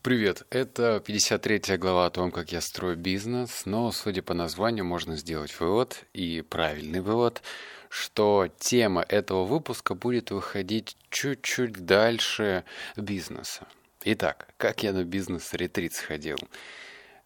Привет, это 53 глава о том, как я строю бизнес, но, судя по названию, можно сделать вывод, и правильный вывод, что тема этого выпуска будет выходить чуть-чуть дальше бизнеса. Итак, как я на бизнес-ретрит сходил?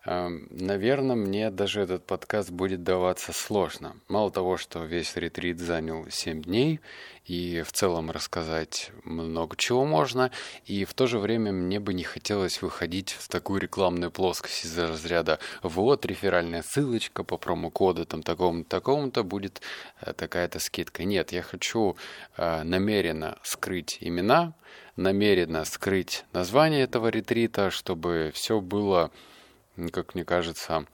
Наверное, мне даже этот подкаст будет даваться сложно. Мало того, что весь ретрит занял 7 дней, и в целом рассказать много чего можно, и в то же время мне бы не хотелось выходить в такую рекламную плоскость из-за разряда «Вот, реферальная ссылочка по промокоду там такому-то, такому-то будет э, такая-то скидка». Нет, я хочу э, намеренно скрыть имена, намеренно скрыть название этого ретрита, чтобы все было как мне кажется,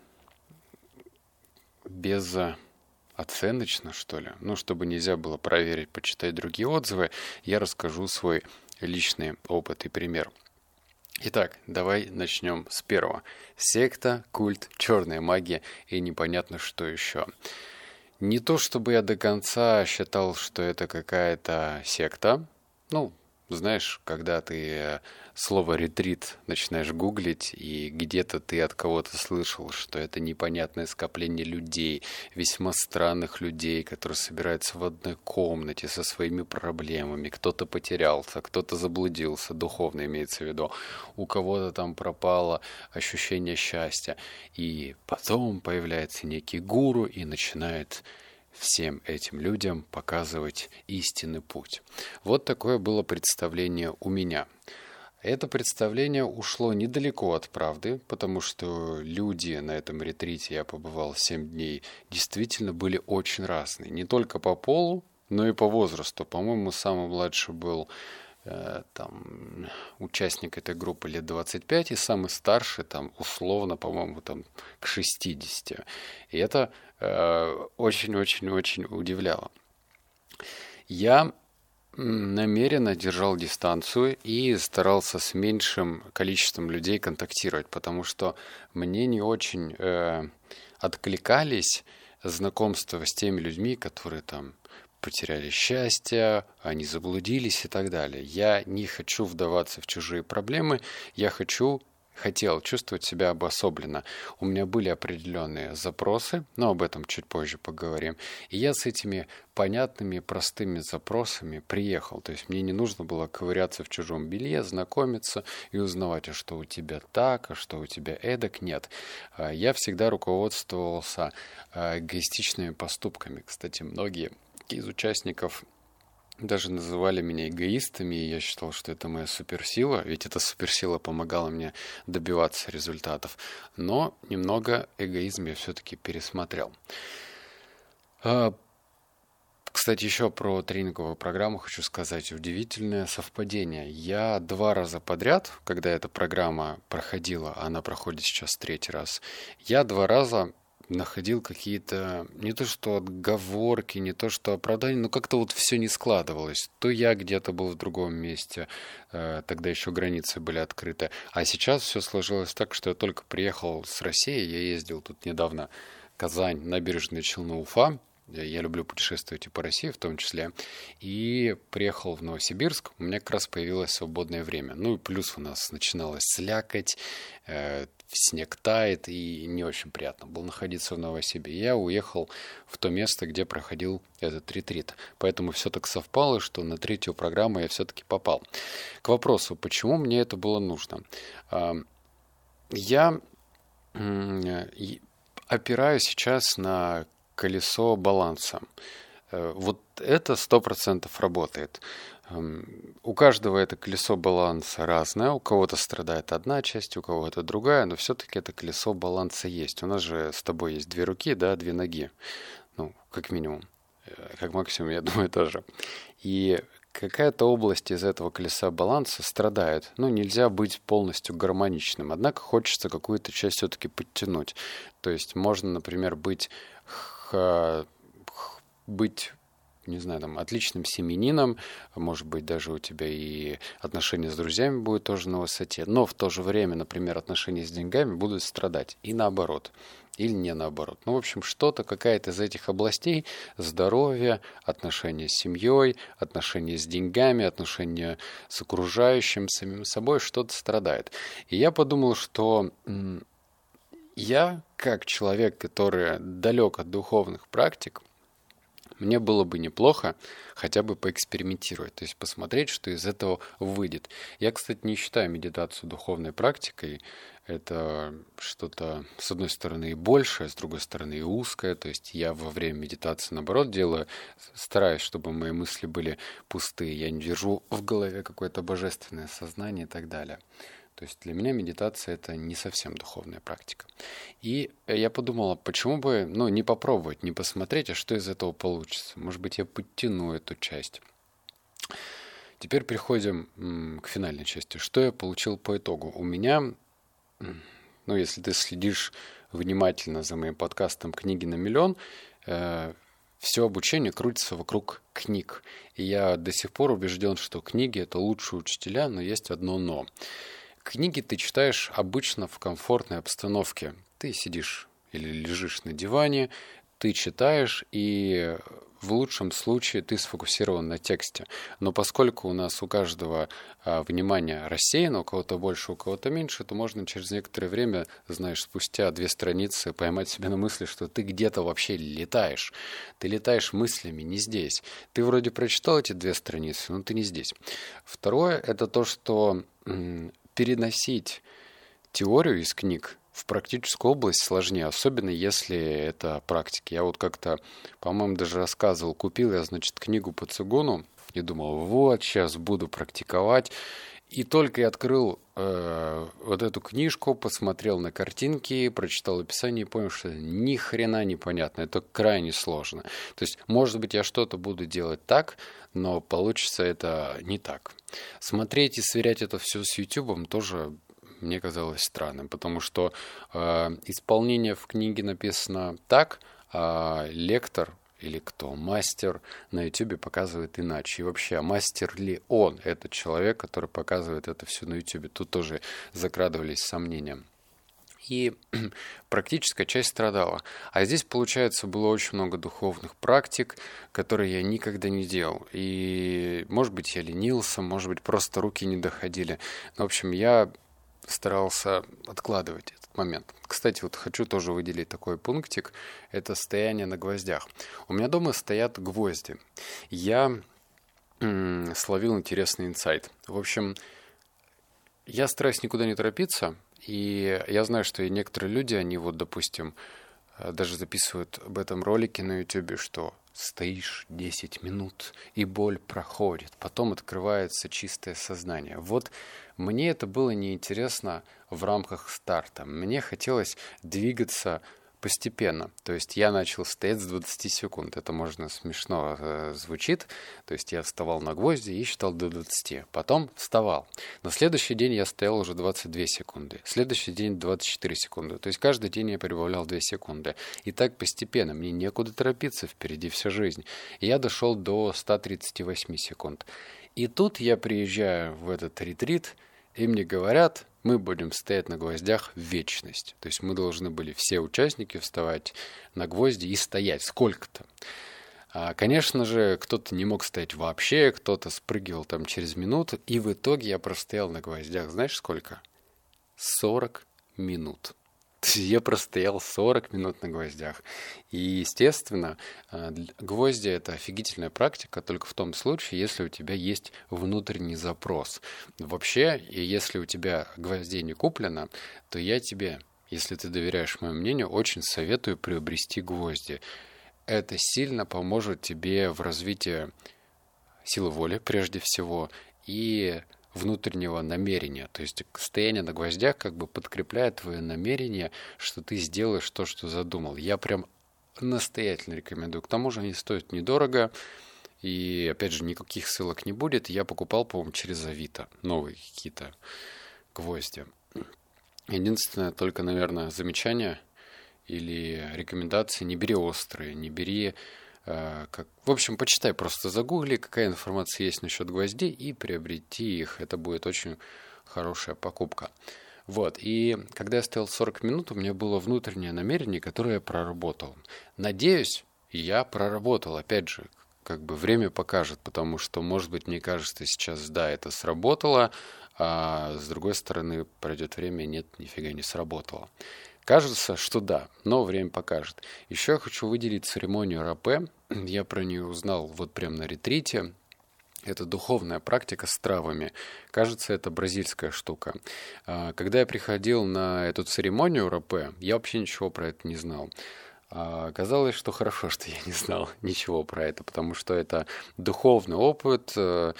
безоценочно, что ли. Ну, чтобы нельзя было проверить, почитать другие отзывы, я расскажу свой личный опыт и пример. Итак, давай начнем с первого. Секта, культ, черная магия и непонятно что еще. Не то чтобы я до конца считал, что это какая-то секта. Ну, знаешь, когда ты э, слово «ретрит» начинаешь гуглить, и где-то ты от кого-то слышал, что это непонятное скопление людей, весьма странных людей, которые собираются в одной комнате со своими проблемами. Кто-то потерялся, кто-то заблудился, духовно имеется в виду. У кого-то там пропало ощущение счастья. И потом появляется некий гуру и начинает всем этим людям показывать истинный путь. Вот такое было представление у меня. Это представление ушло недалеко от правды, потому что люди на этом ретрите, я побывал 7 дней, действительно были очень разные. Не только по полу, но и по возрасту. По-моему, самый младший был там, участник этой группы лет 25, и самый старший, там, условно, по-моему, там, к 60. И это очень-очень-очень удивляло. Я намеренно держал дистанцию и старался с меньшим количеством людей контактировать, потому что мне не очень э, откликались знакомства с теми людьми, которые там потеряли счастье, они заблудились и так далее. Я не хочу вдаваться в чужие проблемы, я хочу хотел чувствовать себя обособленно. У меня были определенные запросы, но об этом чуть позже поговорим. И я с этими понятными, простыми запросами приехал. То есть мне не нужно было ковыряться в чужом белье, знакомиться и узнавать, а что у тебя так, а что у тебя эдак. Нет. А, я всегда руководствовался а, эгоистичными поступками. Кстати, многие из участников даже называли меня эгоистами, и я считал, что это моя суперсила, ведь эта суперсила помогала мне добиваться результатов. Но немного эгоизм я все-таки пересмотрел. А, кстати, еще про тренинговую программу хочу сказать. Удивительное совпадение. Я два раза подряд, когда эта программа проходила, она проходит сейчас третий раз, я два раза находил какие-то не то что отговорки, не то что оправдания, но как-то вот все не складывалось. То я где-то был в другом месте, э, тогда еще границы были открыты, а сейчас все сложилось так, что я только приехал с России, я ездил тут недавно Казань, набережная Челны, Уфа, я люблю путешествовать и по России в том числе. И приехал в Новосибирск, у меня как раз появилось свободное время. Ну и плюс у нас начиналось слякать, э, снег тает, и не очень приятно было находиться в Новосибирске. Я уехал в то место, где проходил этот ретрит. Поэтому все так совпало, что на третью программу я все-таки попал. К вопросу, почему мне это было нужно. Э, я опираюсь сейчас на колесо баланса. Э, вот это сто процентов работает. У каждого это колесо баланса разное. У кого-то страдает одна часть, у кого-то другая, но все-таки это колесо баланса есть. У нас же с тобой есть две руки, да, две ноги. Ну, как минимум. Э, как максимум, я думаю, тоже. И какая-то область из этого колеса баланса страдает. Ну, нельзя быть полностью гармоничным. Однако хочется какую-то часть все-таки подтянуть. То есть можно, например, быть быть не знаю, там, отличным семенином, может быть, даже у тебя и отношения с друзьями будут тоже на высоте, но в то же время, например, отношения с деньгами будут страдать, и наоборот или не наоборот. Ну, в общем, что-то, какая-то из этих областей, здоровье, отношения с семьей, отношения с деньгами, отношения с окружающим, самим собой, что-то страдает. И я подумал, что я, как человек, который далек от духовных практик, мне было бы неплохо хотя бы поэкспериментировать, то есть посмотреть, что из этого выйдет. Я, кстати, не считаю медитацию духовной практикой. Это что-то, с одной стороны, и большее, с другой стороны, и узкое. То есть я во время медитации, наоборот, делаю, стараюсь, чтобы мои мысли были пустые. Я не держу в голове какое-то божественное сознание и так далее. То есть для меня медитация это не совсем духовная практика. И я подумала, почему бы ну, не попробовать, не посмотреть, а что из этого получится. Может быть, я подтяну эту часть. Теперь переходим к финальной части. Что я получил по итогу? У меня, ну, если ты следишь внимательно за моим подкастом «Книги на миллион», э, все обучение крутится вокруг книг. И я до сих пор убежден, что книги – это лучшие учителя, но есть одно «но». Книги ты читаешь обычно в комфортной обстановке. Ты сидишь или лежишь на диване, ты читаешь, и в лучшем случае ты сфокусирован на тексте. Но поскольку у нас у каждого а, внимание рассеяно, у кого-то больше, у кого-то меньше, то можно через некоторое время, знаешь, спустя две страницы поймать себя на мысли, что ты где-то вообще летаешь. Ты летаешь мыслями, не здесь. Ты вроде прочитал эти две страницы, но ты не здесь. Второе – это то, что переносить теорию из книг в практическую область сложнее, особенно если это практики. Я вот как-то, по-моему, даже рассказывал, купил я, значит, книгу по цигуну и думал, вот, сейчас буду практиковать. И только я открыл э, вот эту книжку, посмотрел на картинки, прочитал описание и понял, что ни хрена непонятно, это крайне сложно. То есть, может быть, я что-то буду делать так, но получится это не так. Смотреть и сверять это все с YouTube тоже мне казалось странным, потому что э, исполнение в книге написано так, а лектор или кто, мастер на YouTube показывает иначе. И вообще, а мастер ли он, этот человек, который показывает это все на YouTube? Тут тоже закрадывались сомнения. И практическая часть страдала. А здесь, получается, было очень много духовных практик, которые я никогда не делал. И, может быть, я ленился, может быть, просто руки не доходили. В общем, я старался откладывать этот момент. Кстати, вот хочу тоже выделить такой пунктик. Это стояние на гвоздях. У меня дома стоят гвозди. Я словил интересный инсайт. В общем, я стараюсь никуда не торопиться, и я знаю, что и некоторые люди, они вот, допустим, э, даже записывают об этом ролики на YouTube, что стоишь 10 минут, и боль проходит, потом открывается чистое сознание. Вот мне это было неинтересно в рамках старта. Мне хотелось двигаться постепенно. То есть я начал стоять с 20 секунд. Это можно смешно э, звучит. То есть я вставал на гвозди и считал до 20. Потом вставал. На следующий день я стоял уже 22 секунды. Следующий день 24 секунды. То есть каждый день я прибавлял 2 секунды. И так постепенно. Мне некуда торопиться. Впереди вся жизнь. И я дошел до 138 секунд. И тут я приезжаю в этот ретрит, и мне говорят, мы будем стоять на гвоздях в вечность. То есть мы должны были все участники вставать на гвозди и стоять сколько-то. А, конечно же, кто-то не мог стоять вообще, кто-то спрыгивал там через минуту, и в итоге я простоял на гвоздях, знаешь сколько? 40 минут. Я простоял 40 минут на гвоздях. И, естественно, э, гвозди – это офигительная практика только в том случае, если у тебя есть внутренний запрос. Вообще, если у тебя гвоздей не куплено, то я тебе, если ты доверяешь моему мнению, очень советую приобрести гвозди. Это сильно поможет тебе в развитии силы воли, прежде всего, и внутреннего намерения. То есть стояние на гвоздях как бы подкрепляет твое намерение, что ты сделаешь то, что задумал. Я прям настоятельно рекомендую. К тому же они стоят недорого, и опять же никаких ссылок не будет. Я покупал, по-моему, через Авито новые какие-то гвозди. Единственное, только, наверное, замечание или рекомендации, не бери острые, не бери как... В общем, почитай, просто загугли, какая информация есть насчет гвоздей, и приобрети их. Это будет очень хорошая покупка. Вот, и когда я стоял 40 минут, у меня было внутреннее намерение, которое я проработал. Надеюсь, я проработал, опять же, как бы время покажет, потому что, может быть, мне кажется, сейчас, да, это сработало, а с другой стороны, пройдет время, нет, нифига не сработало. Кажется, что да, но время покажет. Еще я хочу выделить церемонию рапе. Я про нее узнал вот прям на ретрите. Это духовная практика с травами. Кажется, это бразильская штука. А, когда я приходил на эту церемонию рапе, я вообще ничего про это не знал. А оказалось, что хорошо, что я не знал ничего про это, потому что это духовный опыт, э,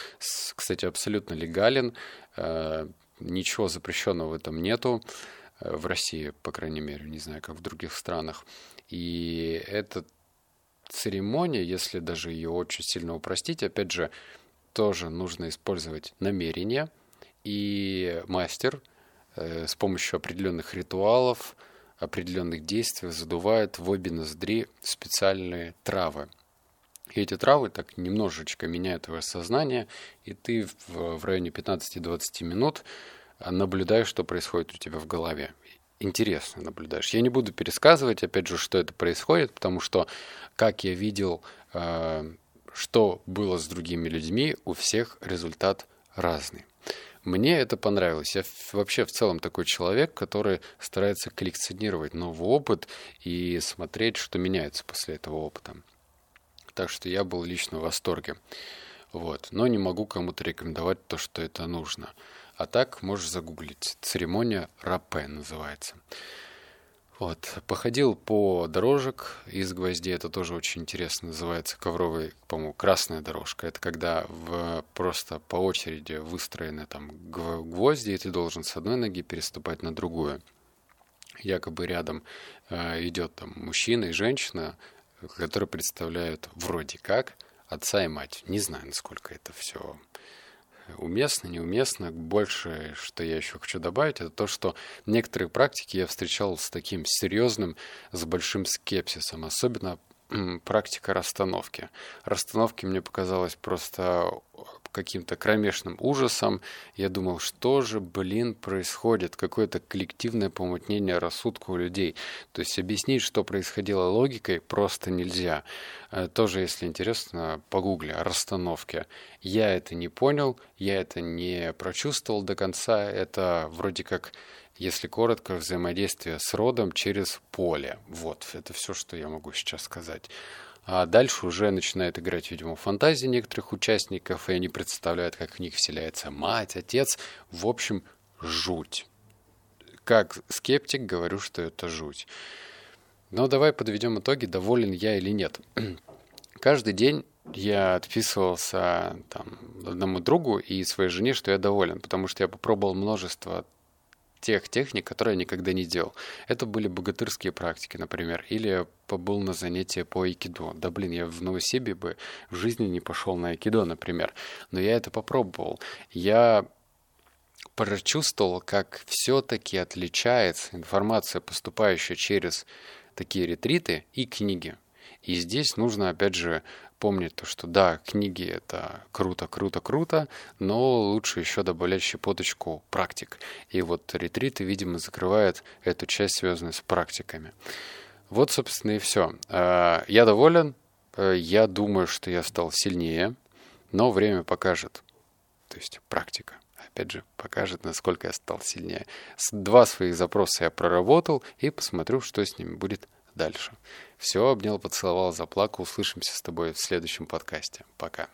кстати, абсолютно легален, э, ничего запрещенного в этом нету. Э, в России, по крайней мере, не знаю, как в других странах. И эта церемония, если даже ее очень сильно упростить, опять же, тоже нужно использовать намерение и мастер э, с помощью определенных ритуалов, определенных действий задувает в обе ноздри специальные травы. И эти травы так немножечко меняют твое сознание, и ты в, в районе 15-20 минут наблюдаешь, что происходит у тебя в голове. Интересно наблюдаешь. Я не буду пересказывать, опять же, что это происходит, потому что, как я видел, э, что было с другими людьми, у всех результат разный. Мне это понравилось. Я вообще в целом такой человек, который старается коллекционировать новый опыт и смотреть, что меняется после этого опыта. Так что я был лично в восторге. Вот. Но не могу кому-то рекомендовать то, что это нужно. А так можешь загуглить. Церемония рапе называется. Вот. Походил по дорожек из гвоздей. Это тоже очень интересно. Называется ковровый, по-моему, красная дорожка. Это когда в, просто по очереди выстроены там гвозди, и ты должен с одной ноги переступать на другую. Якобы рядом э, идет там мужчина и женщина, которые представляют вроде как отца и мать. Не знаю, насколько это все уместно, неуместно. Больше, что я еще хочу добавить, это то, что некоторые практики я встречал с таким серьезным, с большим скепсисом, особенно практика расстановки. Расстановки мне показалось просто каким-то кромешным ужасом. Я думал, что же, блин, происходит? Какое-то коллективное помутнение рассудка у людей. То есть объяснить, что происходило логикой, просто нельзя. Э, тоже, если интересно, погугли о расстановке. Я это не понял, я это не прочувствовал до конца. Это вроде как если коротко, взаимодействие с родом через поле. Вот, это все, что я могу сейчас сказать. А дальше уже начинает играть, видимо, фантазии некоторых участников, и они представляют, как в них вселяется мать, отец. В общем, жуть. Как скептик говорю, что это жуть. Но давай подведем итоги, доволен я или нет. Каждый день я отписывался там, одному другу и своей жене, что я доволен, потому что я попробовал множество тех техник, которые я никогда не делал. Это были богатырские практики, например, или я побыл на занятия по айкидо. Да блин, я в Новосибе бы в жизни не пошел на айкидо, например. Но я это попробовал. Я прочувствовал, как все-таки отличается информация, поступающая через такие ретриты и книги. И здесь нужно, опять же, помнить то, что да, книги это круто, круто, круто, но лучше еще добавлять щепоточку практик. И вот ретриты, видимо, закрывают эту часть, связанную с практиками. Вот, собственно, и все. А, я доволен. А, я думаю, что я стал сильнее, но время покажет. То есть практика опять же, покажет, насколько я стал сильнее. Два своих запроса я проработал и посмотрю, что с ними будет дальше. Все, обнял, поцеловал, заплакал. Услышимся с тобой в следующем подкасте. Пока.